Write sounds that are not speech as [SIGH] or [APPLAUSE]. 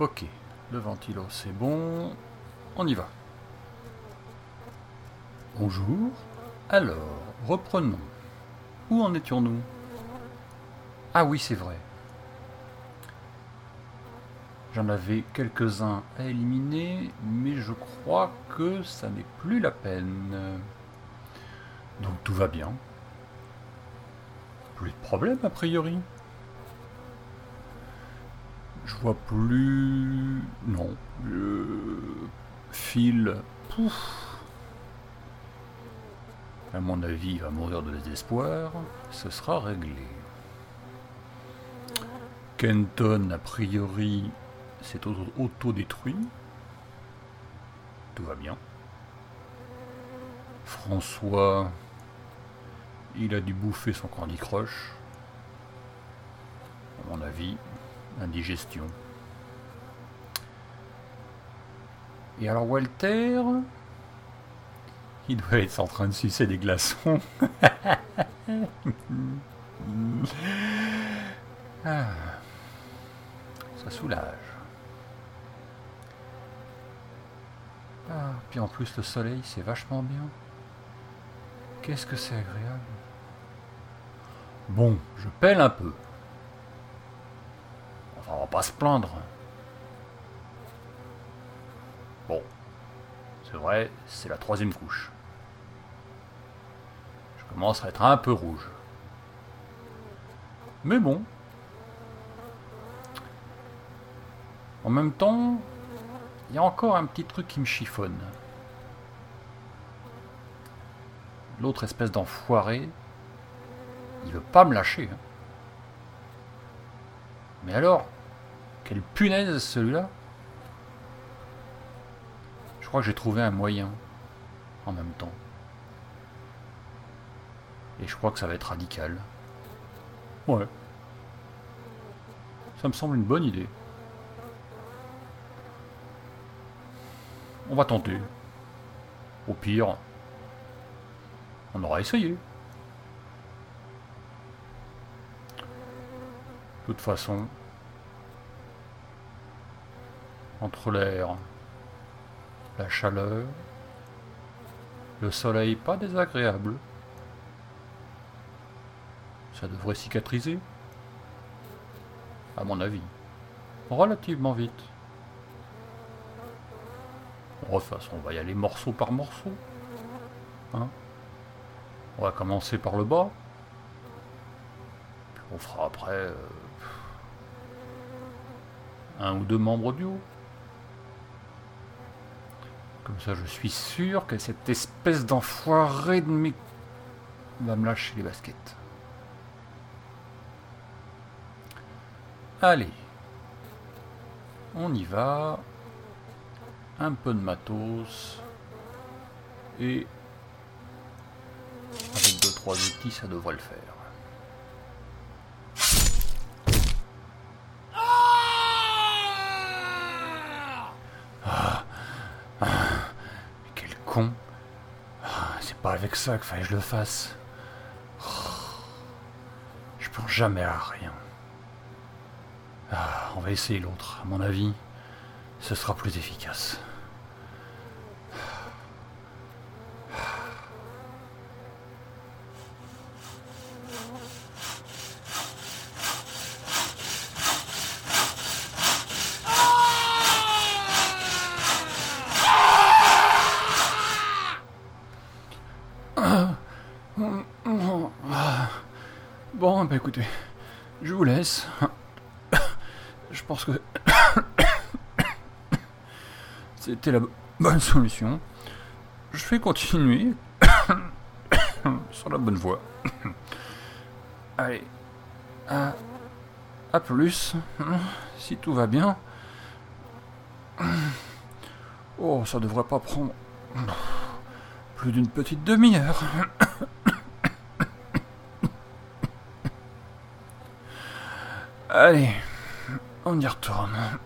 Ok, le ventilo c'est bon, on y va. Bonjour. Alors, reprenons. Où en étions-nous? Ah oui, c'est vrai. J'en avais quelques-uns à éliminer, mais je crois que ça n'est plus la peine. Donc tout va bien. Plus de problème a priori? Je vois plus. Non. Le fil. Pouf. À mon avis, il va mourir de désespoir. Ce sera réglé. Kenton, a priori, s'est auto-détruit. Tout va bien. François, il a dû bouffer son Candy Crush. À mon avis, indigestion. Et alors Walter, il doit être en train de sucer des glaçons. [LAUGHS] Ah. ça soulage. Ah, puis en plus le soleil, c'est vachement bien. Qu'est-ce que c'est agréable. Bon, je pèle un peu. Enfin, on va pas se plaindre. Bon, c'est vrai, c'est la troisième couche. Je commence à être un peu rouge. Mais bon. En même temps, il y a encore un petit truc qui me chiffonne. L'autre espèce d'enfoiré, il veut pas me lâcher. Hein. Mais alors, quelle punaise celui-là Je crois que j'ai trouvé un moyen en même temps. Et je crois que ça va être radical. Ouais. Ça me semble une bonne idée. On va tenter. Au pire, on aura essayé. De toute façon, entre l'air, la chaleur, le soleil pas désagréable, ça devrait cicatriser, à mon avis, relativement vite. On va y aller morceau par morceau. Hein on va commencer par le bas. Puis on fera après euh, un ou deux membres du haut. Comme ça, je suis sûr que cette espèce d'enfoiré de mes... va me lâcher les baskets. Allez. On y va. Un peu de matos. Et avec deux trois outils, ça devrait le faire. Ah, ah, quel Ah, c'est pas avec ça qu'il fallait que je le fasse. Je pense jamais à rien. on va essayer l'autre. À mon avis, ce sera plus efficace. Bon, bah écoutez, je vous laisse. [COUGHS] Je pense que [COUGHS] c'était la bonne solution. Je vais continuer [COUGHS] sur la bonne voie. Allez, à, à plus, si tout va bien. Oh, ça devrait pas prendre plus d'une petite demi-heure. Allez, on y retourne.